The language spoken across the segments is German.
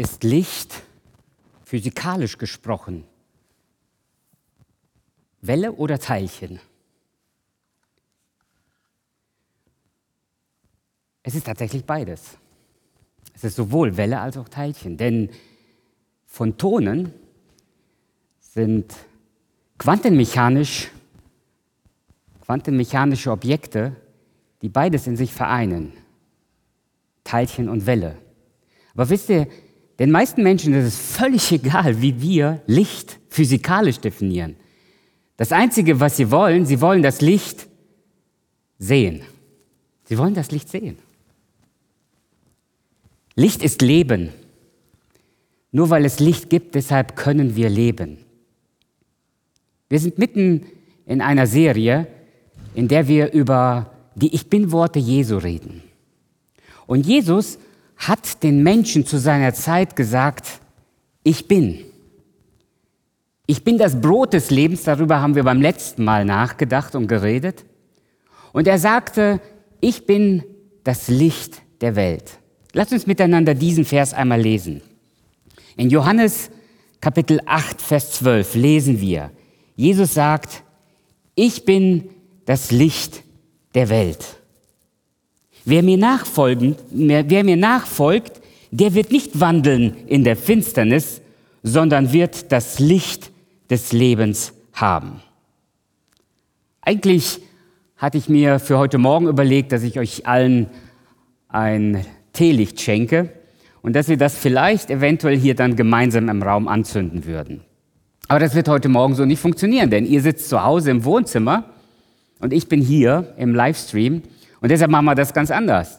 ist Licht physikalisch gesprochen Welle oder Teilchen? Es ist tatsächlich beides. Es ist sowohl Welle als auch Teilchen, denn Photonen sind quantenmechanisch, quantenmechanische Objekte, die beides in sich vereinen. Teilchen und Welle. Aber wisst ihr, den meisten Menschen ist es völlig egal, wie wir Licht physikalisch definieren. Das Einzige, was sie wollen, sie wollen das Licht sehen. Sie wollen das Licht sehen. Licht ist Leben. Nur weil es Licht gibt, deshalb können wir leben. Wir sind mitten in einer Serie, in der wir über die Ich bin-Worte Jesu reden. Und Jesus hat den Menschen zu seiner Zeit gesagt, ich bin. Ich bin das Brot des Lebens, darüber haben wir beim letzten Mal nachgedacht und geredet. Und er sagte, ich bin das Licht der Welt. Lass uns miteinander diesen Vers einmal lesen. In Johannes Kapitel 8, Vers 12 lesen wir, Jesus sagt, ich bin das Licht der Welt. Wer mir, nachfolgen, wer mir nachfolgt, der wird nicht wandeln in der Finsternis, sondern wird das Licht des Lebens haben. Eigentlich hatte ich mir für heute Morgen überlegt, dass ich euch allen ein Teelicht schenke und dass wir das vielleicht eventuell hier dann gemeinsam im Raum anzünden würden. Aber das wird heute Morgen so nicht funktionieren, denn ihr sitzt zu Hause im Wohnzimmer und ich bin hier im Livestream und deshalb machen wir das ganz anders.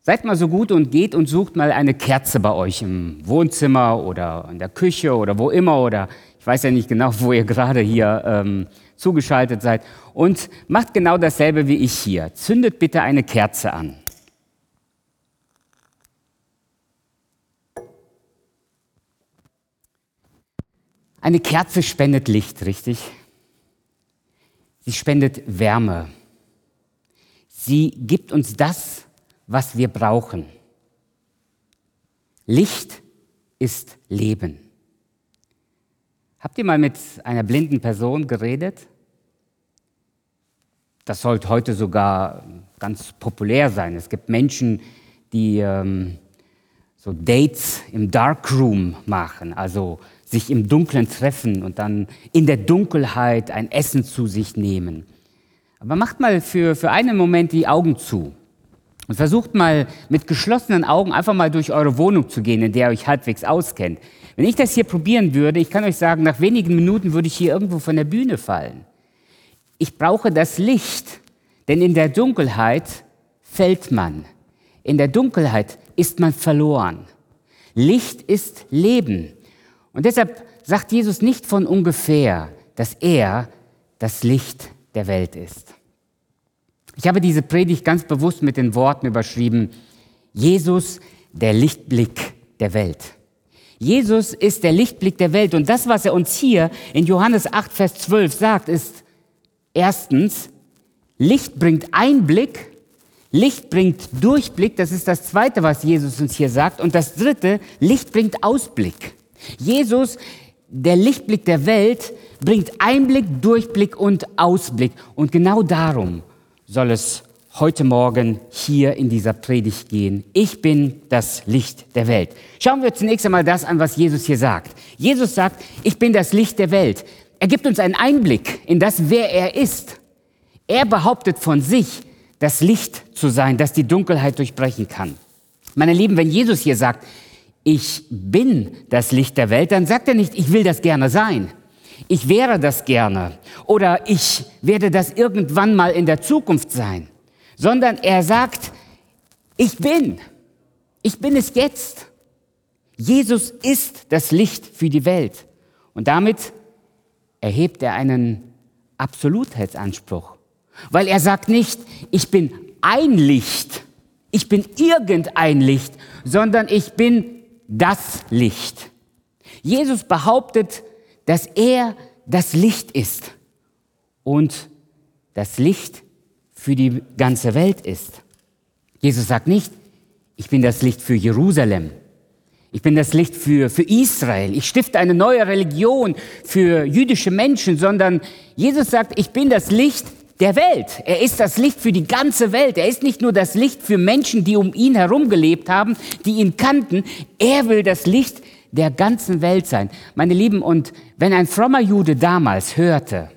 Seid mal so gut und geht und sucht mal eine Kerze bei euch im Wohnzimmer oder in der Küche oder wo immer oder ich weiß ja nicht genau, wo ihr gerade hier ähm, zugeschaltet seid und macht genau dasselbe wie ich hier. Zündet bitte eine Kerze an. Eine Kerze spendet Licht, richtig? Sie spendet Wärme. Sie gibt uns das, was wir brauchen. Licht ist Leben. Habt ihr mal mit einer blinden Person geredet? Das sollte heute sogar ganz populär sein. Es gibt Menschen, die ähm, so Dates im Darkroom machen, also sich im Dunkeln treffen und dann in der Dunkelheit ein Essen zu sich nehmen. Aber macht mal für, für einen Moment die Augen zu und versucht mal mit geschlossenen Augen einfach mal durch eure Wohnung zu gehen, in der ihr euch halbwegs auskennt. Wenn ich das hier probieren würde, ich kann euch sagen, nach wenigen Minuten würde ich hier irgendwo von der Bühne fallen. Ich brauche das Licht, denn in der Dunkelheit fällt man. In der Dunkelheit ist man verloren. Licht ist Leben. Und deshalb sagt Jesus nicht von ungefähr, dass er das Licht der Welt ist. Ich habe diese Predigt ganz bewusst mit den Worten überschrieben, Jesus, der Lichtblick der Welt. Jesus ist der Lichtblick der Welt und das, was er uns hier in Johannes 8, Vers 12 sagt, ist erstens, Licht bringt Einblick, Licht bringt Durchblick, das ist das Zweite, was Jesus uns hier sagt. Und das Dritte, Licht bringt Ausblick. Jesus, der Lichtblick der Welt, bringt Einblick, Durchblick und Ausblick. Und genau darum soll es heute Morgen hier in dieser Predigt gehen. Ich bin das Licht der Welt. Schauen wir zunächst einmal das an, was Jesus hier sagt. Jesus sagt, ich bin das Licht der Welt. Er gibt uns einen Einblick in das, wer er ist. Er behauptet von sich, das Licht zu sein, das die Dunkelheit durchbrechen kann. Meine Lieben, wenn Jesus hier sagt, ich bin das Licht der Welt, dann sagt er nicht, ich will das gerne sein. Ich wäre das gerne oder ich werde das irgendwann mal in der Zukunft sein, sondern er sagt, ich bin. Ich bin es jetzt. Jesus ist das Licht für die Welt. Und damit erhebt er einen Absolutheitsanspruch. Weil er sagt nicht, ich bin ein Licht, ich bin irgendein Licht, sondern ich bin das Licht. Jesus behauptet, dass er das Licht ist und das Licht für die ganze Welt ist. Jesus sagt nicht, ich bin das Licht für Jerusalem. Ich bin das Licht für, für Israel. Ich stifte eine neue Religion für jüdische Menschen, sondern Jesus sagt, ich bin das Licht der Welt. Er ist das Licht für die ganze Welt. Er ist nicht nur das Licht für Menschen, die um ihn herum gelebt haben, die ihn kannten. Er will das Licht der ganzen Welt sein. Meine Lieben, und wenn ein frommer Jude damals hörte,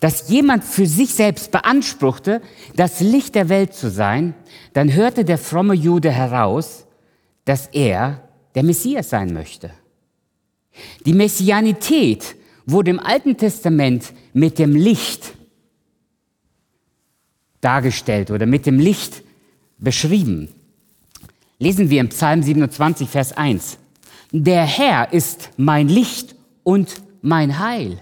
dass jemand für sich selbst beanspruchte, das Licht der Welt zu sein, dann hörte der fromme Jude heraus, dass er der Messias sein möchte. Die Messianität wurde im Alten Testament mit dem Licht dargestellt oder mit dem Licht beschrieben. Lesen wir im Psalm 27, Vers 1. Der Herr ist mein Licht und mein Heil.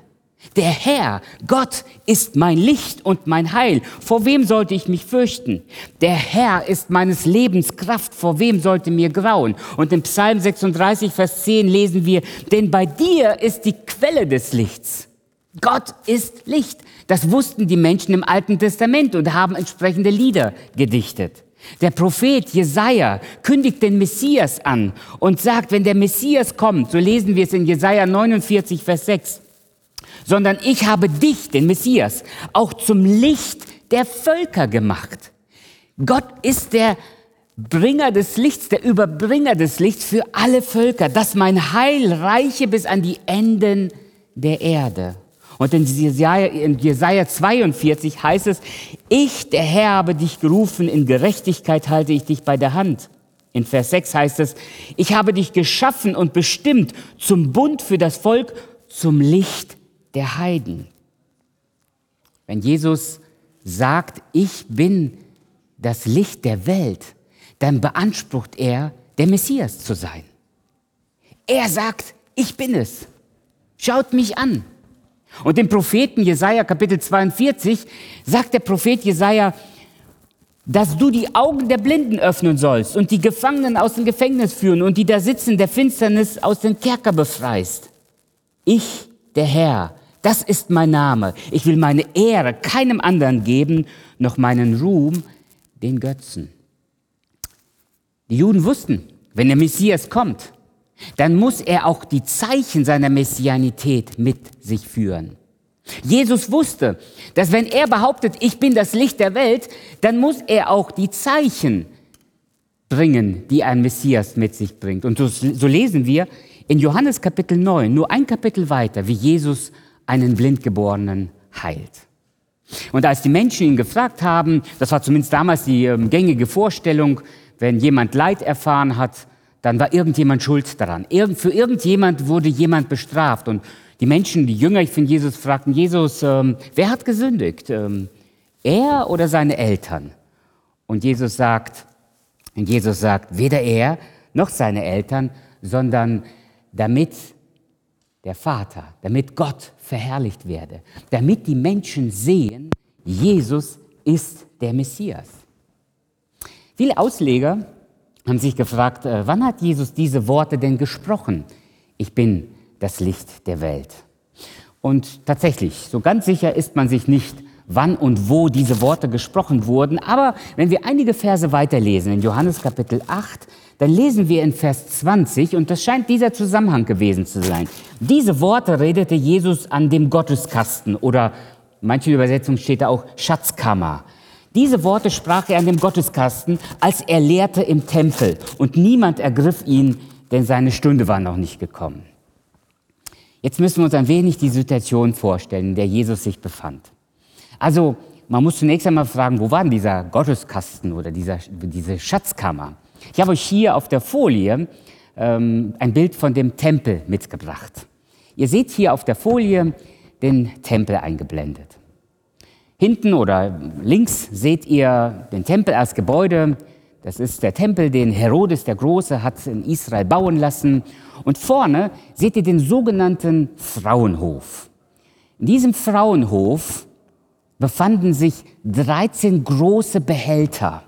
Der Herr, Gott, ist mein Licht und mein Heil. Vor wem sollte ich mich fürchten? Der Herr ist meines Lebens Kraft. Vor wem sollte mir grauen? Und im Psalm 36, Vers 10 lesen wir, denn bei dir ist die Quelle des Lichts. Gott ist Licht. Das wussten die Menschen im Alten Testament und haben entsprechende Lieder gedichtet. Der Prophet Jesaja kündigt den Messias an und sagt, wenn der Messias kommt, so lesen wir es in Jesaja 49, Vers 6, sondern ich habe dich, den Messias, auch zum Licht der Völker gemacht. Gott ist der Bringer des Lichts, der Überbringer des Lichts für alle Völker, dass mein Heil reiche bis an die Enden der Erde. Und in Jesaja, in Jesaja 42 heißt es, ich, der Herr, habe dich gerufen, in Gerechtigkeit halte ich dich bei der Hand. In Vers 6 heißt es, ich habe dich geschaffen und bestimmt zum Bund für das Volk, zum Licht der Heiden. Wenn Jesus sagt, ich bin das Licht der Welt, dann beansprucht er, der Messias zu sein. Er sagt, ich bin es. Schaut mich an. Und im Propheten Jesaja Kapitel 42 sagt der Prophet Jesaja, dass du die Augen der Blinden öffnen sollst und die Gefangenen aus dem Gefängnis führen und die da sitzen der Finsternis aus dem Kerker befreist. Ich, der Herr, das ist mein Name. Ich will meine Ehre keinem anderen geben, noch meinen Ruhm den Götzen. Die Juden wussten, wenn der Messias kommt, dann muss er auch die Zeichen seiner Messianität mit sich führen. Jesus wusste, dass wenn er behauptet, ich bin das Licht der Welt, dann muss er auch die Zeichen bringen, die ein Messias mit sich bringt. Und so, so lesen wir in Johannes Kapitel 9, nur ein Kapitel weiter, wie Jesus einen Blindgeborenen heilt. Und als die Menschen ihn gefragt haben, das war zumindest damals die ähm, gängige Vorstellung, wenn jemand Leid erfahren hat, dann war irgendjemand schuld daran. Irgend, für irgendjemand wurde jemand bestraft. Und die Menschen, die Jünger von Jesus, fragten Jesus, ähm, wer hat gesündigt? Ähm, er oder seine Eltern? Und Jesus sagt, und Jesus sagt, weder er noch seine Eltern, sondern damit der Vater, damit Gott verherrlicht werde, damit die Menschen sehen, Jesus ist der Messias. Viele Ausleger haben sich gefragt, äh, wann hat Jesus diese Worte denn gesprochen? Ich bin das Licht der Welt. Und tatsächlich, so ganz sicher ist man sich nicht, wann und wo diese Worte gesprochen wurden. Aber wenn wir einige Verse weiterlesen, in Johannes Kapitel 8, dann lesen wir in Vers 20, und das scheint dieser Zusammenhang gewesen zu sein. Diese Worte redete Jesus an dem Gotteskasten oder manchen Übersetzungen steht da auch Schatzkammer. Diese Worte sprach er an dem Gotteskasten, als er lehrte im Tempel, und niemand ergriff ihn, denn seine Stunde war noch nicht gekommen. Jetzt müssen wir uns ein wenig die Situation vorstellen, in der Jesus sich befand. Also, man muss zunächst einmal fragen, wo war denn dieser Gotteskasten oder dieser, diese Schatzkammer? Ich habe euch hier auf der Folie ähm, ein Bild von dem Tempel mitgebracht. Ihr seht hier auf der Folie den Tempel eingeblendet. Hinten oder links seht ihr den Tempel als Gebäude. Das ist der Tempel, den Herodes der Große hat in Israel bauen lassen. Und vorne seht ihr den sogenannten Frauenhof. In diesem Frauenhof befanden sich 13 große Behälter.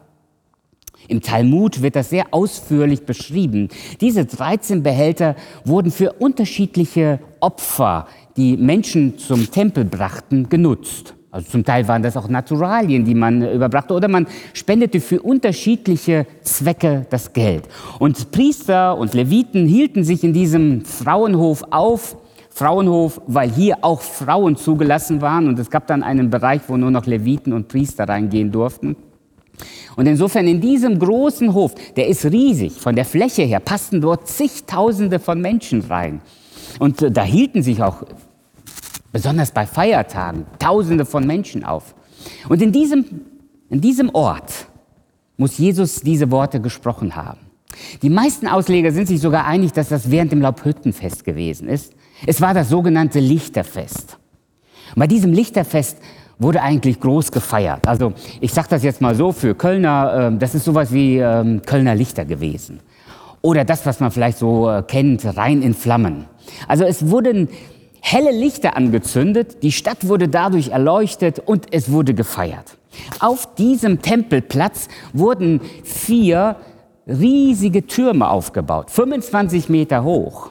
Im Talmud wird das sehr ausführlich beschrieben. Diese 13 Behälter wurden für unterschiedliche Opfer, die Menschen zum Tempel brachten, genutzt. Also zum Teil waren das auch Naturalien, die man überbrachte, oder man spendete für unterschiedliche Zwecke das Geld. Und Priester und Leviten hielten sich in diesem Frauenhof auf. Frauenhof, weil hier auch Frauen zugelassen waren und es gab dann einen Bereich, wo nur noch Leviten und Priester reingehen durften. Und insofern in diesem großen Hof, der ist riesig, von der Fläche her passten dort zigtausende von Menschen rein. Und äh, da hielten sich auch besonders bei Feiertagen, Tausende von Menschen auf. Und in diesem, in diesem Ort muss Jesus diese Worte gesprochen haben. Die meisten Ausleger sind sich sogar einig, dass das während dem Laubhüttenfest gewesen ist. Es war das sogenannte Lichterfest. Und bei diesem Lichterfest wurde eigentlich groß gefeiert. Also ich sage das jetzt mal so für Kölner, äh, das ist sowas wie äh, Kölner Lichter gewesen. Oder das, was man vielleicht so äh, kennt, rein in Flammen. Also es wurden helle Lichter angezündet, die Stadt wurde dadurch erleuchtet und es wurde gefeiert. Auf diesem Tempelplatz wurden vier riesige Türme aufgebaut, 25 Meter hoch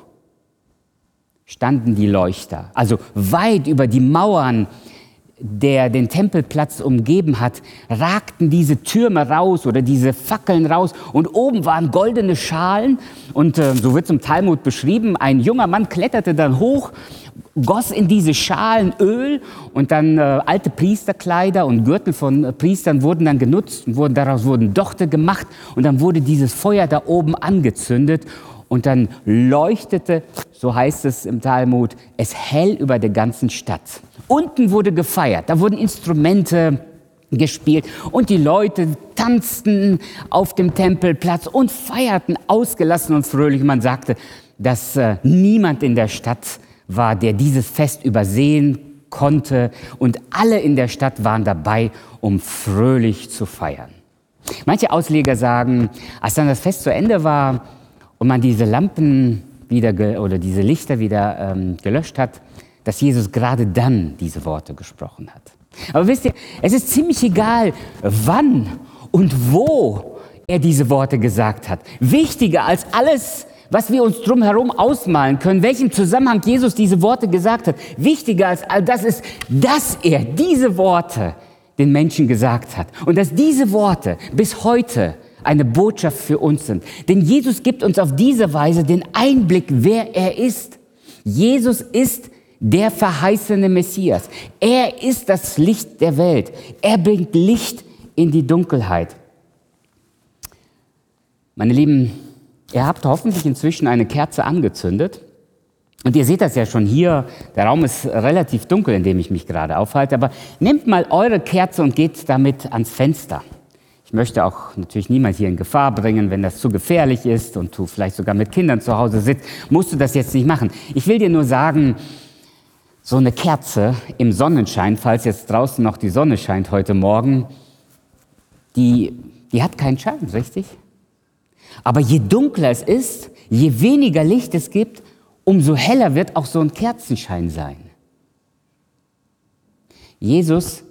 standen die Leuchter, also weit über die Mauern der den Tempelplatz umgeben hat, ragten diese Türme raus oder diese Fackeln raus und oben waren goldene Schalen und äh, so wird zum Talmud beschrieben, ein junger Mann kletterte dann hoch, goss in diese Schalen Öl und dann äh, alte Priesterkleider und Gürtel von äh, Priestern wurden dann genutzt und wurden, daraus wurden Dochte gemacht und dann wurde dieses Feuer da oben angezündet und dann leuchtete, so heißt es im Talmud, es hell über der ganzen Stadt. Unten wurde gefeiert, da wurden Instrumente gespielt und die Leute tanzten auf dem Tempelplatz und feierten ausgelassen und fröhlich. Man sagte, dass äh, niemand in der Stadt war, der dieses Fest übersehen konnte und alle in der Stadt waren dabei, um fröhlich zu feiern. Manche Ausleger sagen, als dann das Fest zu Ende war, und man diese Lampen wieder oder diese Lichter wieder ähm, gelöscht hat, dass Jesus gerade dann diese Worte gesprochen hat. Aber wisst ihr, es ist ziemlich egal, wann und wo er diese Worte gesagt hat. Wichtiger als alles, was wir uns drumherum ausmalen können, welchem Zusammenhang Jesus diese Worte gesagt hat. Wichtiger als all das ist, dass er diese Worte den Menschen gesagt hat und dass diese Worte bis heute eine Botschaft für uns sind. Denn Jesus gibt uns auf diese Weise den Einblick, wer er ist. Jesus ist der verheißene Messias. Er ist das Licht der Welt. Er bringt Licht in die Dunkelheit. Meine Lieben, ihr habt hoffentlich inzwischen eine Kerze angezündet. Und ihr seht das ja schon hier, der Raum ist relativ dunkel, in dem ich mich gerade aufhalte, aber nehmt mal eure Kerze und geht damit ans Fenster. Ich möchte auch natürlich niemand hier in Gefahr bringen, wenn das zu gefährlich ist und du vielleicht sogar mit Kindern zu Hause sitzt, musst du das jetzt nicht machen. Ich will dir nur sagen, so eine Kerze im Sonnenschein, falls jetzt draußen noch die Sonne scheint heute Morgen, die, die hat keinen Schein, richtig? Aber je dunkler es ist, je weniger Licht es gibt, umso heller wird auch so ein Kerzenschein sein. Jesus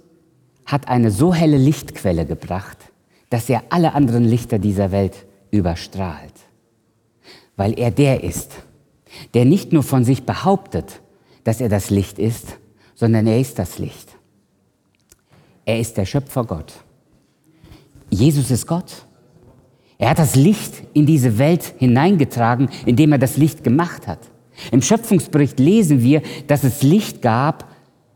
hat eine so helle Lichtquelle gebracht, dass er alle anderen Lichter dieser Welt überstrahlt. Weil er der ist, der nicht nur von sich behauptet, dass er das Licht ist, sondern er ist das Licht. Er ist der Schöpfer Gott. Jesus ist Gott. Er hat das Licht in diese Welt hineingetragen, indem er das Licht gemacht hat. Im Schöpfungsbericht lesen wir, dass es Licht gab,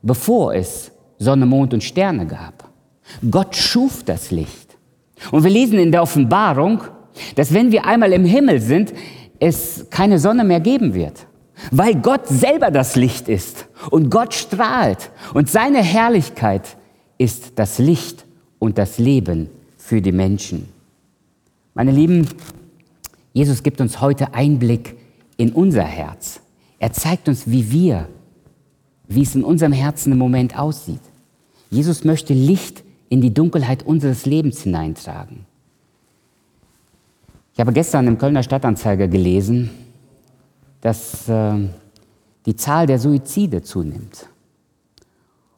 bevor es Sonne, Mond und Sterne gab. Gott schuf das Licht. Und wir lesen in der Offenbarung, dass wenn wir einmal im Himmel sind, es keine Sonne mehr geben wird, weil Gott selber das Licht ist und Gott strahlt und seine Herrlichkeit ist das Licht und das Leben für die Menschen. Meine Lieben, Jesus gibt uns heute Einblick in unser Herz. Er zeigt uns, wie wir, wie es in unserem Herzen im Moment aussieht. Jesus möchte Licht in die Dunkelheit unseres Lebens hineintragen. Ich habe gestern im Kölner Stadtanzeiger gelesen, dass äh, die Zahl der Suizide zunimmt.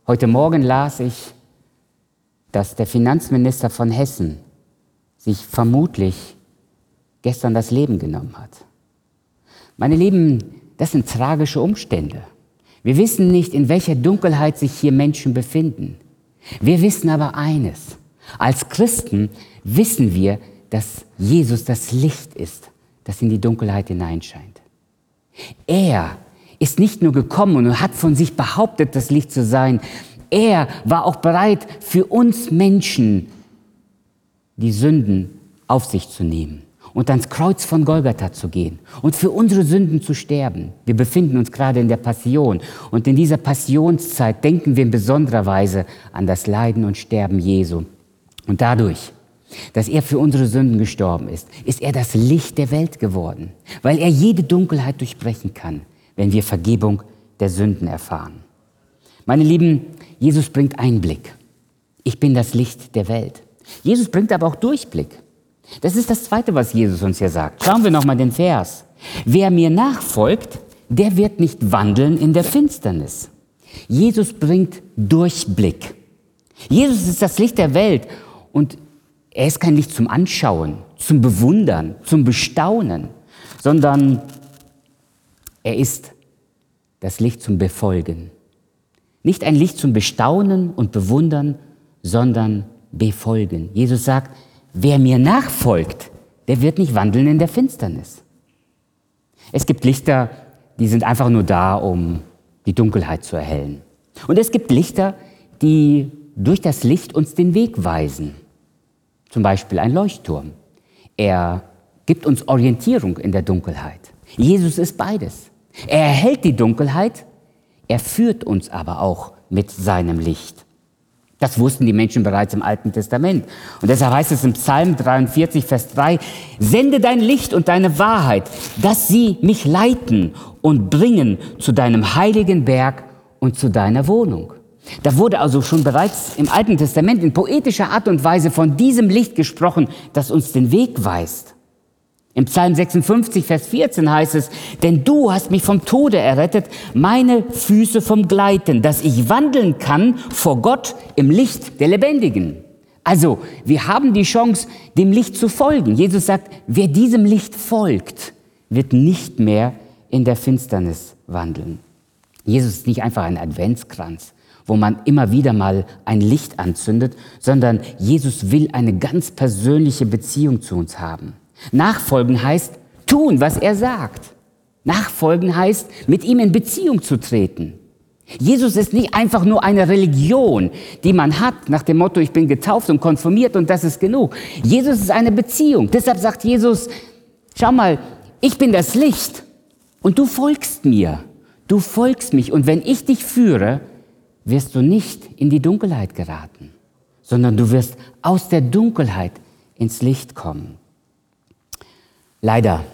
Heute Morgen las ich, dass der Finanzminister von Hessen sich vermutlich gestern das Leben genommen hat. Meine Lieben, das sind tragische Umstände. Wir wissen nicht, in welcher Dunkelheit sich hier Menschen befinden. Wir wissen aber eines. Als Christen wissen wir, dass Jesus das Licht ist, das in die Dunkelheit hineinscheint. Er ist nicht nur gekommen und hat von sich behauptet, das Licht zu sein. Er war auch bereit, für uns Menschen die Sünden auf sich zu nehmen und ans Kreuz von Golgatha zu gehen und für unsere Sünden zu sterben. Wir befinden uns gerade in der Passion und in dieser Passionszeit denken wir in besonderer Weise an das Leiden und Sterben Jesu. Und dadurch, dass er für unsere Sünden gestorben ist, ist er das Licht der Welt geworden, weil er jede Dunkelheit durchbrechen kann, wenn wir Vergebung der Sünden erfahren. Meine Lieben, Jesus bringt Einblick. Ich bin das Licht der Welt. Jesus bringt aber auch Durchblick. Das ist das Zweite, was Jesus uns hier sagt. Schauen wir nochmal den Vers. Wer mir nachfolgt, der wird nicht wandeln in der Finsternis. Jesus bringt Durchblick. Jesus ist das Licht der Welt und er ist kein Licht zum Anschauen, zum Bewundern, zum Bestaunen, sondern er ist das Licht zum Befolgen. Nicht ein Licht zum Bestaunen und Bewundern, sondern befolgen. Jesus sagt, wer mir nachfolgt, der wird nicht wandeln in der Finsternis. Es gibt Lichter, die sind einfach nur da, um die Dunkelheit zu erhellen. Und es gibt Lichter, die durch das Licht uns den Weg weisen. Zum Beispiel ein Leuchtturm. Er gibt uns Orientierung in der Dunkelheit. Jesus ist beides. Er erhält die Dunkelheit, er führt uns aber auch mit seinem Licht. Das wussten die Menschen bereits im Alten Testament. Und deshalb heißt es im Psalm 43, Vers 3, sende dein Licht und deine Wahrheit, dass sie mich leiten und bringen zu deinem heiligen Berg und zu deiner Wohnung. Da wurde also schon bereits im Alten Testament in poetischer Art und Weise von diesem Licht gesprochen, das uns den Weg weist. Im Psalm 56, Vers 14 heißt es, denn du hast mich vom Tode errettet, meine Füße vom Gleiten, dass ich wandeln kann vor Gott im Licht der Lebendigen. Also, wir haben die Chance, dem Licht zu folgen. Jesus sagt, wer diesem Licht folgt, wird nicht mehr in der Finsternis wandeln. Jesus ist nicht einfach ein Adventskranz, wo man immer wieder mal ein Licht anzündet, sondern Jesus will eine ganz persönliche Beziehung zu uns haben. Nachfolgen heißt tun, was er sagt. Nachfolgen heißt, mit ihm in Beziehung zu treten. Jesus ist nicht einfach nur eine Religion, die man hat nach dem Motto, ich bin getauft und konformiert und das ist genug. Jesus ist eine Beziehung. Deshalb sagt Jesus, schau mal, ich bin das Licht und du folgst mir. Du folgst mich und wenn ich dich führe, wirst du nicht in die Dunkelheit geraten, sondern du wirst aus der Dunkelheit ins Licht kommen. Leider,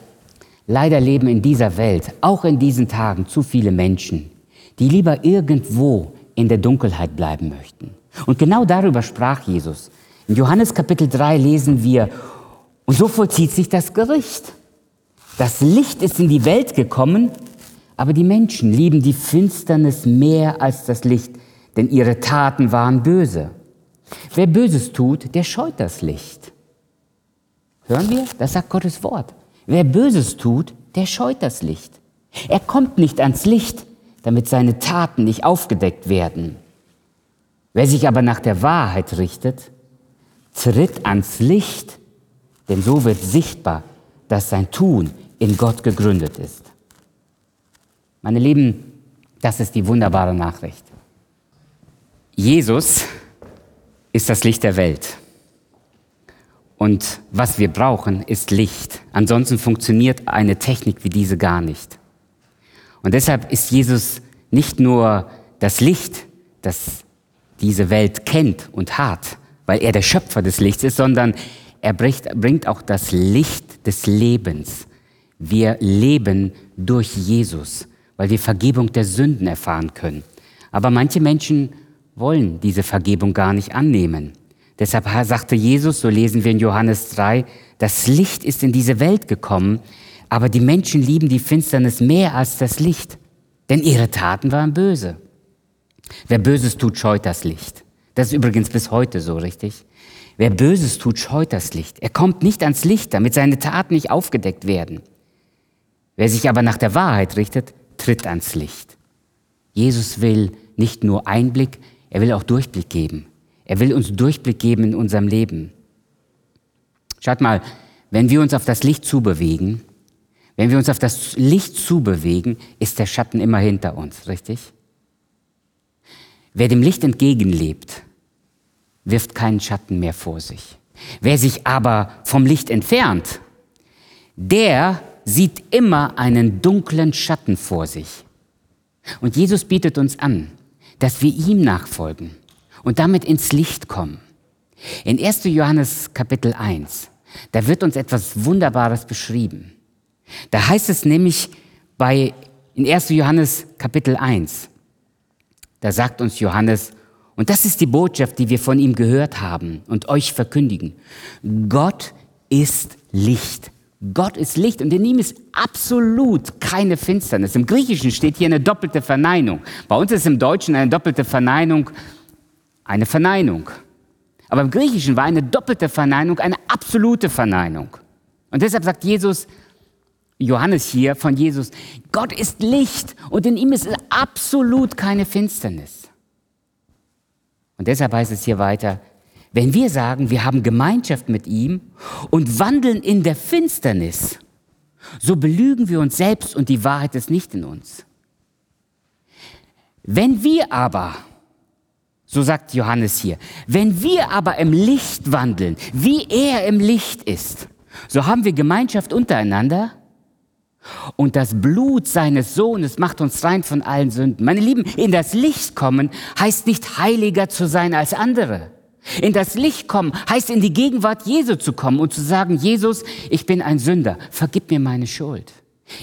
leider leben in dieser Welt, auch in diesen Tagen, zu viele Menschen, die lieber irgendwo in der Dunkelheit bleiben möchten. Und genau darüber sprach Jesus. In Johannes Kapitel 3 lesen wir, und so vollzieht sich das Gericht. Das Licht ist in die Welt gekommen, aber die Menschen lieben die Finsternis mehr als das Licht, denn ihre Taten waren böse. Wer Böses tut, der scheut das Licht. Hören wir? Das sagt Gottes Wort. Wer Böses tut, der scheut das Licht. Er kommt nicht ans Licht, damit seine Taten nicht aufgedeckt werden. Wer sich aber nach der Wahrheit richtet, tritt ans Licht, denn so wird sichtbar, dass sein Tun in Gott gegründet ist. Meine Lieben, das ist die wunderbare Nachricht. Jesus ist das Licht der Welt. Und was wir brauchen, ist Licht. Ansonsten funktioniert eine Technik wie diese gar nicht. Und deshalb ist Jesus nicht nur das Licht, das diese Welt kennt und hat, weil er der Schöpfer des Lichts ist, sondern er bringt auch das Licht des Lebens. Wir leben durch Jesus, weil wir Vergebung der Sünden erfahren können. Aber manche Menschen wollen diese Vergebung gar nicht annehmen. Deshalb sagte Jesus, so lesen wir in Johannes 3, das Licht ist in diese Welt gekommen, aber die Menschen lieben die Finsternis mehr als das Licht, denn ihre Taten waren böse. Wer Böses tut, scheut das Licht. Das ist übrigens bis heute so, richtig? Wer Böses tut, scheut das Licht. Er kommt nicht ans Licht, damit seine Taten nicht aufgedeckt werden. Wer sich aber nach der Wahrheit richtet, tritt ans Licht. Jesus will nicht nur Einblick, er will auch Durchblick geben. Er will uns Durchblick geben in unserem Leben. Schaut mal, wenn wir uns auf das Licht zubewegen, wenn wir uns auf das Licht zubewegen, ist der Schatten immer hinter uns, richtig? Wer dem Licht entgegenlebt, wirft keinen Schatten mehr vor sich. Wer sich aber vom Licht entfernt, der sieht immer einen dunklen Schatten vor sich. Und Jesus bietet uns an, dass wir ihm nachfolgen und damit ins Licht kommen. In 1. Johannes Kapitel 1, da wird uns etwas Wunderbares beschrieben. Da heißt es nämlich bei, in 1. Johannes Kapitel 1, da sagt uns Johannes, und das ist die Botschaft, die wir von ihm gehört haben und euch verkündigen. Gott ist Licht. Gott ist Licht und in ihm ist absolut keine Finsternis. Im Griechischen steht hier eine doppelte Verneinung. Bei uns ist im Deutschen eine doppelte Verneinung eine Verneinung. Aber im Griechischen war eine doppelte Verneinung eine absolute Verneinung. Und deshalb sagt Jesus, Johannes hier von Jesus, Gott ist Licht und in ihm ist absolut keine Finsternis. Und deshalb heißt es hier weiter, wenn wir sagen, wir haben Gemeinschaft mit ihm und wandeln in der Finsternis, so belügen wir uns selbst und die Wahrheit ist nicht in uns. Wenn wir aber, so sagt Johannes hier, wenn wir aber im Licht wandeln, wie er im Licht ist, so haben wir Gemeinschaft untereinander und das Blut seines Sohnes macht uns rein von allen Sünden. Meine Lieben, in das Licht kommen heißt nicht heiliger zu sein als andere. In das Licht kommen heißt in die Gegenwart Jesu zu kommen und zu sagen, Jesus, ich bin ein Sünder, vergib mir meine Schuld.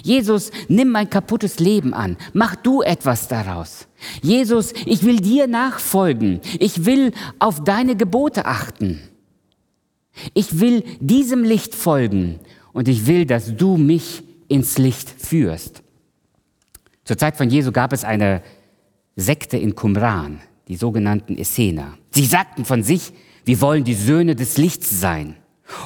Jesus, nimm mein kaputtes Leben an, mach du etwas daraus. Jesus, ich will dir nachfolgen, ich will auf deine Gebote achten. Ich will diesem Licht folgen und ich will, dass du mich ins Licht führst. Zur Zeit von Jesu gab es eine Sekte in Qumran, die sogenannten Essener. Sie sagten von sich, wir wollen die Söhne des Lichts sein.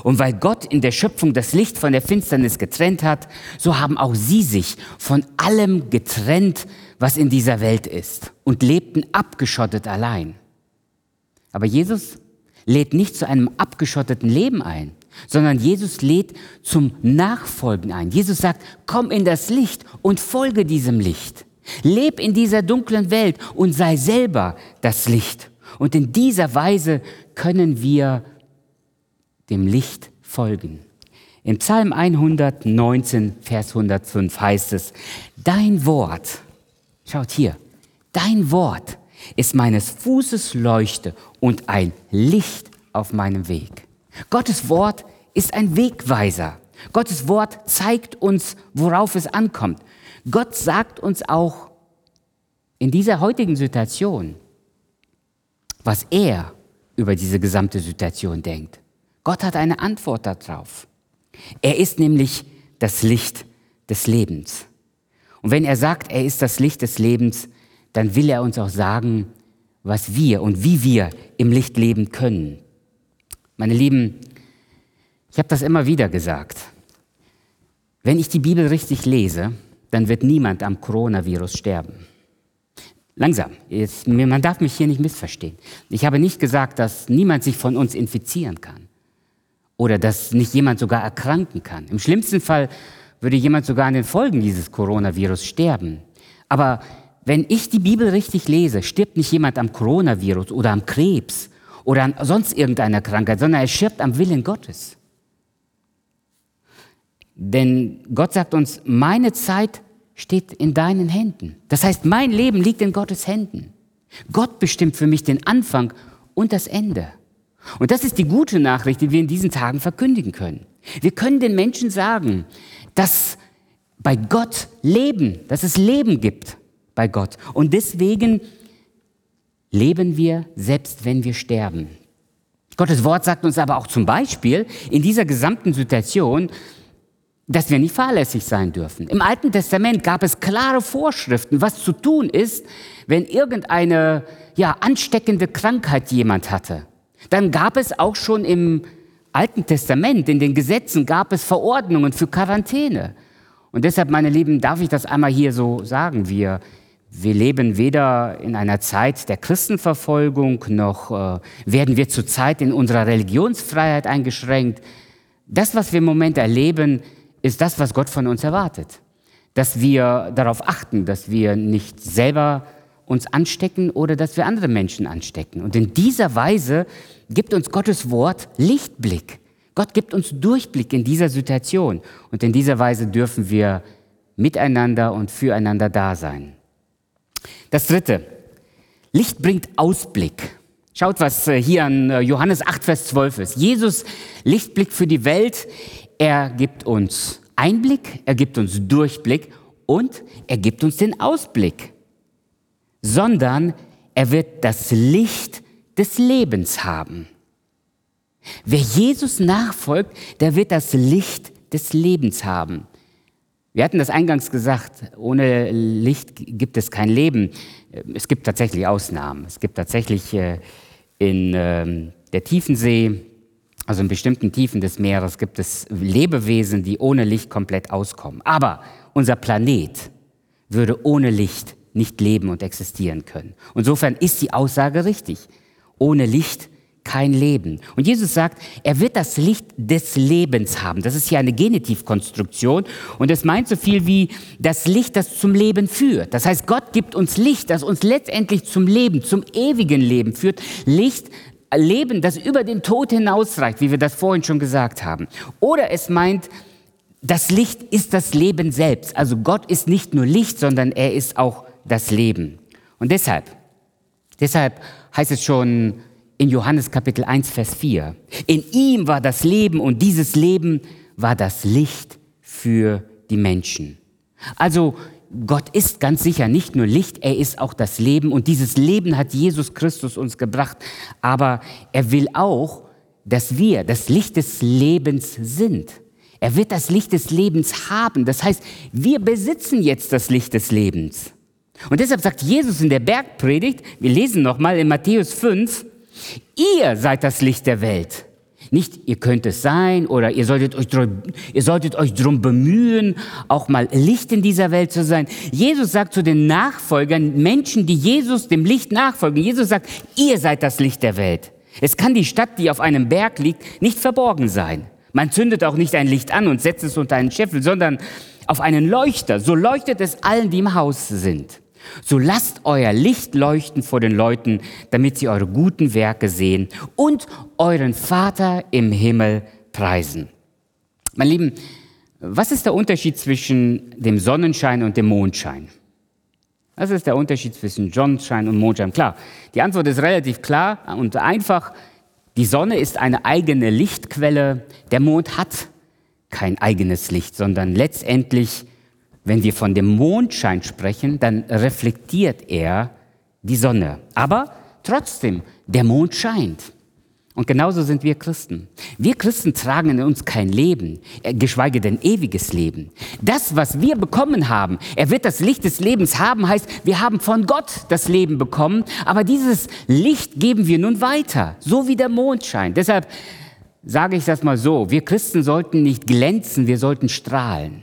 Und weil Gott in der Schöpfung das Licht von der Finsternis getrennt hat, so haben auch sie sich von allem getrennt, was in dieser Welt ist und lebten abgeschottet allein. Aber Jesus lädt nicht zu einem abgeschotteten Leben ein, sondern Jesus lädt zum Nachfolgen ein. Jesus sagt, komm in das Licht und folge diesem Licht. Leb in dieser dunklen Welt und sei selber das Licht. Und in dieser Weise können wir dem Licht folgen. Im Psalm 119, Vers 105 heißt es, dein Wort, schaut hier, dein Wort ist meines Fußes Leuchte und ein Licht auf meinem Weg. Gottes Wort ist ein Wegweiser. Gottes Wort zeigt uns, worauf es ankommt. Gott sagt uns auch in dieser heutigen Situation, was er über diese gesamte Situation denkt. Gott hat eine Antwort darauf. Er ist nämlich das Licht des Lebens. Und wenn er sagt, er ist das Licht des Lebens, dann will er uns auch sagen, was wir und wie wir im Licht leben können. Meine Lieben, ich habe das immer wieder gesagt. Wenn ich die Bibel richtig lese, dann wird niemand am Coronavirus sterben. Langsam, jetzt, man darf mich hier nicht missverstehen. Ich habe nicht gesagt, dass niemand sich von uns infizieren kann oder dass nicht jemand sogar erkranken kann. Im schlimmsten Fall würde jemand sogar an den Folgen dieses Coronavirus sterben. Aber wenn ich die Bibel richtig lese, stirbt nicht jemand am Coronavirus oder am Krebs oder an sonst irgendeiner Krankheit, sondern er stirbt am Willen Gottes. Denn Gott sagt uns, meine Zeit steht in deinen Händen. Das heißt, mein Leben liegt in Gottes Händen. Gott bestimmt für mich den Anfang und das Ende. Und das ist die gute Nachricht, die wir in diesen Tagen verkündigen können. Wir können den Menschen sagen, dass bei Gott Leben, dass es Leben gibt bei Gott. Und deswegen leben wir, selbst wenn wir sterben. Gottes Wort sagt uns aber auch zum Beispiel in dieser gesamten Situation, dass wir nicht fahrlässig sein dürfen. Im Alten Testament gab es klare Vorschriften, was zu tun ist, wenn irgendeine ja, ansteckende Krankheit jemand hatte. Dann gab es auch schon im Alten Testament, in den Gesetzen gab es Verordnungen für Quarantäne. Und deshalb, meine Lieben, darf ich das einmal hier so sagen. Wir, Wir leben weder in einer Zeit der Christenverfolgung, noch äh, werden wir zurzeit in unserer Religionsfreiheit eingeschränkt. Das, was wir im Moment erleben, ist das, was Gott von uns erwartet. Dass wir darauf achten, dass wir nicht selber uns anstecken oder dass wir andere Menschen anstecken. Und in dieser Weise gibt uns Gottes Wort Lichtblick. Gott gibt uns Durchblick in dieser Situation. Und in dieser Weise dürfen wir miteinander und füreinander da sein. Das dritte, Licht bringt Ausblick. Schaut, was äh, hier an äh, Johannes 8, Vers 12 ist. Jesus, Lichtblick für die Welt. Er gibt uns Einblick, er gibt uns Durchblick und er gibt uns den Ausblick. Sondern er wird das Licht des Lebens haben. Wer Jesus nachfolgt, der wird das Licht des Lebens haben. Wir hatten das eingangs gesagt, ohne Licht gibt es kein Leben. Es gibt tatsächlich Ausnahmen. Es gibt tatsächlich äh, in ähm, der Tiefensee, also in bestimmten Tiefen des Meeres, gibt es Lebewesen, die ohne Licht komplett auskommen. Aber unser Planet würde ohne Licht nicht leben und existieren können. Insofern ist die Aussage richtig. Ohne Licht kein Leben. Und Jesus sagt, er wird das Licht des Lebens haben. Das ist hier eine Genitivkonstruktion und es meint so viel wie das Licht, das zum Leben führt. Das heißt, Gott gibt uns Licht, das uns letztendlich zum Leben, zum ewigen Leben führt. Licht, Leben, das über den Tod hinausreicht, wie wir das vorhin schon gesagt haben. Oder es meint, das Licht ist das Leben selbst. Also Gott ist nicht nur Licht, sondern er ist auch das Leben. Und deshalb, deshalb heißt es schon, in Johannes Kapitel 1, Vers 4. In ihm war das Leben und dieses Leben war das Licht für die Menschen. Also Gott ist ganz sicher nicht nur Licht, er ist auch das Leben und dieses Leben hat Jesus Christus uns gebracht, aber er will auch, dass wir das Licht des Lebens sind. Er wird das Licht des Lebens haben. Das heißt, wir besitzen jetzt das Licht des Lebens. Und deshalb sagt Jesus in der Bergpredigt, wir lesen nochmal in Matthäus 5, Ihr seid das Licht der Welt. Nicht, ihr könnt es sein oder ihr solltet euch, ihr solltet euch darum bemühen, auch mal Licht in dieser Welt zu sein. Jesus sagt zu den Nachfolgern, Menschen, die Jesus dem Licht nachfolgen, Jesus sagt, ihr seid das Licht der Welt. Es kann die Stadt, die auf einem Berg liegt, nicht verborgen sein. Man zündet auch nicht ein Licht an und setzt es unter einen Scheffel, sondern auf einen Leuchter. So leuchtet es allen, die im Haus sind. So lasst euer Licht leuchten vor den Leuten, damit sie eure guten Werke sehen und euren Vater im Himmel preisen. Mein Lieben, was ist der Unterschied zwischen dem Sonnenschein und dem Mondschein? Was ist der Unterschied zwischen Sonnenschein und Mondschein? Klar, die Antwort ist relativ klar und einfach. Die Sonne ist eine eigene Lichtquelle. Der Mond hat kein eigenes Licht, sondern letztendlich wenn wir von dem Mondschein sprechen, dann reflektiert er die Sonne. Aber trotzdem, der Mond scheint. Und genauso sind wir Christen. Wir Christen tragen in uns kein Leben, äh, geschweige denn ewiges Leben. Das, was wir bekommen haben, er wird das Licht des Lebens haben, heißt, wir haben von Gott das Leben bekommen, aber dieses Licht geben wir nun weiter, so wie der Mond scheint. Deshalb sage ich das mal so, wir Christen sollten nicht glänzen, wir sollten strahlen.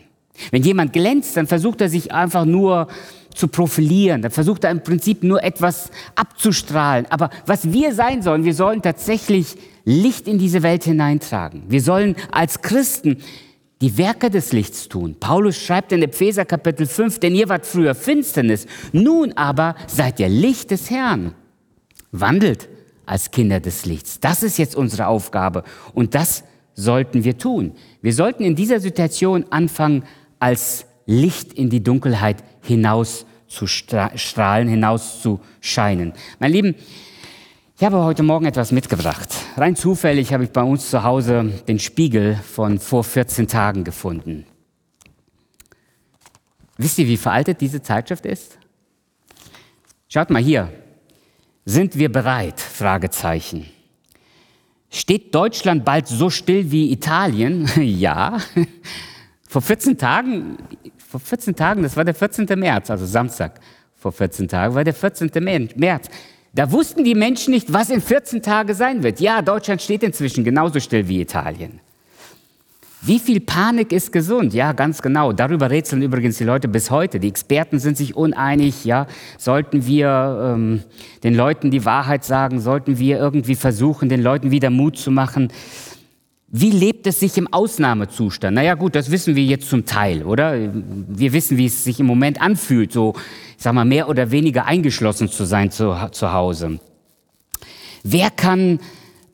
Wenn jemand glänzt, dann versucht er sich einfach nur zu profilieren, dann versucht er im Prinzip nur etwas abzustrahlen. Aber was wir sein sollen, wir sollen tatsächlich Licht in diese Welt hineintragen. Wir sollen als Christen die Werke des Lichts tun. Paulus schreibt in Epheser Kapitel 5, denn ihr wart früher Finsternis, nun aber seid ihr Licht des Herrn. Wandelt als Kinder des Lichts. Das ist jetzt unsere Aufgabe und das sollten wir tun. Wir sollten in dieser Situation anfangen, als Licht in die Dunkelheit hinaus zu strahlen, hinaus zu scheinen. Mein Lieben, ich habe heute Morgen etwas mitgebracht. Rein zufällig habe ich bei uns zu Hause den Spiegel von vor 14 Tagen gefunden. Wisst ihr, wie veraltet diese Zeitschrift ist? Schaut mal hier. Sind wir bereit? Fragezeichen. Steht Deutschland bald so still wie Italien? ja. Vor 14 Tagen, vor 14 Tagen, das war der 14. März, also Samstag vor 14 Tagen, war der 14. März. Da wussten die Menschen nicht, was in 14 Tagen sein wird. Ja, Deutschland steht inzwischen genauso still wie Italien. Wie viel Panik ist gesund? Ja, ganz genau. Darüber rätseln übrigens die Leute bis heute. Die Experten sind sich uneinig. Ja, sollten wir ähm, den Leuten die Wahrheit sagen? Sollten wir irgendwie versuchen, den Leuten wieder Mut zu machen? Wie lebt es sich im Ausnahmezustand? Naja, gut, das wissen wir jetzt zum Teil, oder? Wir wissen, wie es sich im Moment anfühlt, so, ich sag mal, mehr oder weniger eingeschlossen zu sein zu, zu Hause. Wer kann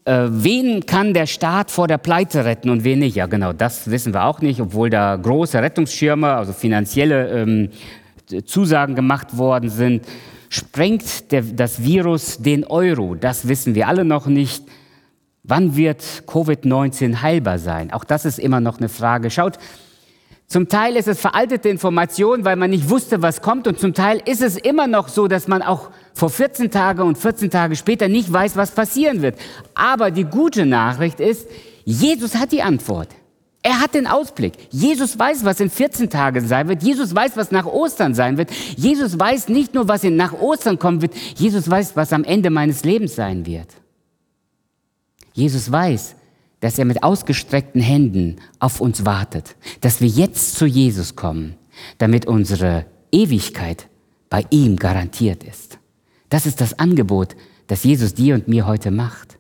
äh, wen kann der Staat vor der Pleite retten und wen nicht? Ja, genau, das wissen wir auch nicht, obwohl da große Rettungsschirme, also finanzielle ähm, Zusagen gemacht worden sind. Sprengt der, das Virus den Euro? Das wissen wir alle noch nicht. Wann wird Covid-19 heilbar sein? Auch das ist immer noch eine Frage. Schaut, zum Teil ist es veraltete Information, weil man nicht wusste, was kommt. Und zum Teil ist es immer noch so, dass man auch vor 14 Tagen und 14 Tage später nicht weiß, was passieren wird. Aber die gute Nachricht ist, Jesus hat die Antwort. Er hat den Ausblick. Jesus weiß, was in 14 Tagen sein wird. Jesus weiß, was nach Ostern sein wird. Jesus weiß nicht nur, was nach Ostern kommen wird. Jesus weiß, was am Ende meines Lebens sein wird. Jesus weiß, dass er mit ausgestreckten Händen auf uns wartet, dass wir jetzt zu Jesus kommen, damit unsere Ewigkeit bei ihm garantiert ist. Das ist das Angebot, das Jesus dir und mir heute macht.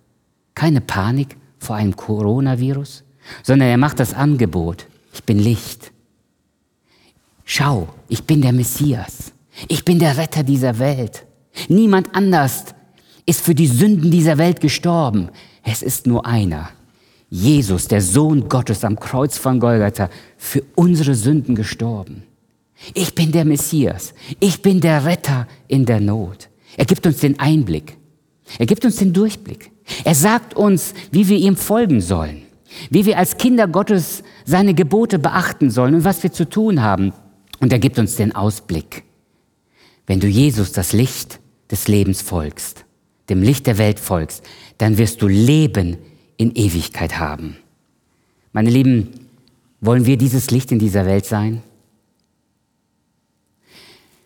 Keine Panik vor einem Coronavirus, sondern er macht das Angebot, ich bin Licht. Schau, ich bin der Messias. Ich bin der Retter dieser Welt. Niemand anders ist für die Sünden dieser Welt gestorben. Es ist nur einer, Jesus, der Sohn Gottes am Kreuz von Golgatha, für unsere Sünden gestorben. Ich bin der Messias. Ich bin der Retter in der Not. Er gibt uns den Einblick. Er gibt uns den Durchblick. Er sagt uns, wie wir ihm folgen sollen, wie wir als Kinder Gottes seine Gebote beachten sollen und was wir zu tun haben. Und er gibt uns den Ausblick. Wenn du Jesus das Licht des Lebens folgst, dem Licht der Welt folgst, dann wirst du Leben in Ewigkeit haben. Meine Lieben, wollen wir dieses Licht in dieser Welt sein?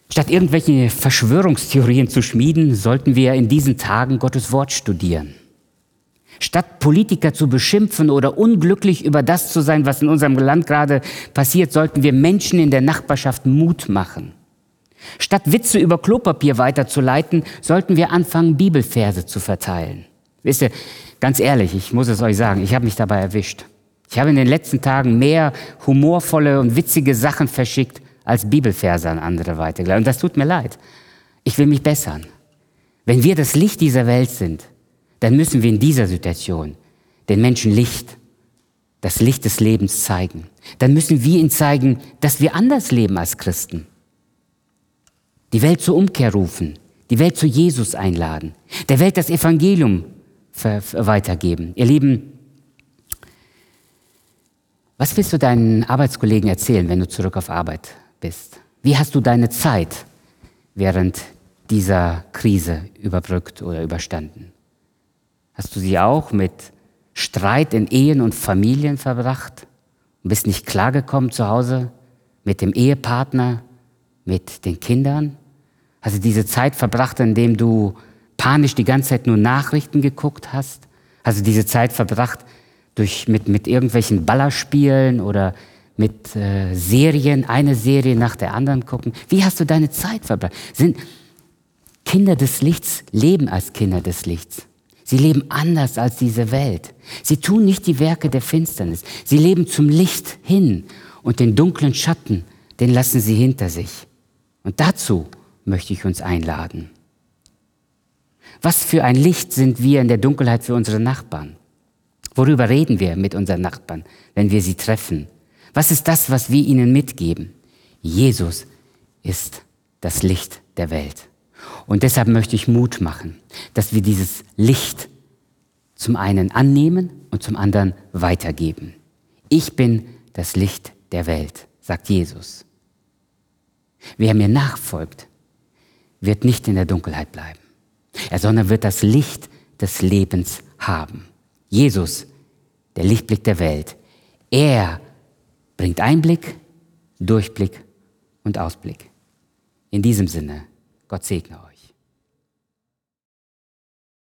Statt irgendwelche Verschwörungstheorien zu schmieden, sollten wir in diesen Tagen Gottes Wort studieren. Statt Politiker zu beschimpfen oder unglücklich über das zu sein, was in unserem Land gerade passiert, sollten wir Menschen in der Nachbarschaft Mut machen. Statt Witze über Klopapier weiterzuleiten, sollten wir anfangen, Bibelverse zu verteilen. Wisst ihr, Ganz ehrlich, ich muss es euch sagen, ich habe mich dabei erwischt. Ich habe in den letzten Tagen mehr humorvolle und witzige Sachen verschickt als Bibelverse an andere weitergeleitet. Und das tut mir leid. Ich will mich bessern. Wenn wir das Licht dieser Welt sind, dann müssen wir in dieser Situation den Menschen Licht, das Licht des Lebens zeigen. Dann müssen wir ihnen zeigen, dass wir anders leben als Christen. Die Welt zur Umkehr rufen, die Welt zu Jesus einladen, der Welt das Evangelium weitergeben. Ihr Lieben, was willst du deinen Arbeitskollegen erzählen, wenn du zurück auf Arbeit bist? Wie hast du deine Zeit während dieser Krise überbrückt oder überstanden? Hast du sie auch mit Streit in Ehen und Familien verbracht und bist nicht klargekommen zu Hause mit dem Ehepartner, mit den Kindern? Hast du diese Zeit verbracht, indem du panisch die ganze Zeit nur Nachrichten geguckt hast? Hast du diese Zeit verbracht durch, mit, mit irgendwelchen Ballerspielen oder mit äh, Serien, eine Serie nach der anderen gucken? Wie hast du deine Zeit verbracht? Sind Kinder des Lichts leben als Kinder des Lichts. Sie leben anders als diese Welt. Sie tun nicht die Werke der Finsternis. Sie leben zum Licht hin und den dunklen Schatten, den lassen sie hinter sich. Und dazu möchte ich uns einladen. Was für ein Licht sind wir in der Dunkelheit für unsere Nachbarn? Worüber reden wir mit unseren Nachbarn, wenn wir sie treffen? Was ist das, was wir ihnen mitgeben? Jesus ist das Licht der Welt. Und deshalb möchte ich Mut machen, dass wir dieses Licht zum einen annehmen und zum anderen weitergeben. Ich bin das Licht der Welt, sagt Jesus. Wer mir nachfolgt, wird nicht in der Dunkelheit bleiben sondern wird das Licht des Lebens haben. Jesus, der Lichtblick der Welt, er bringt Einblick, Durchblick und Ausblick. In diesem Sinne, Gott segne euch.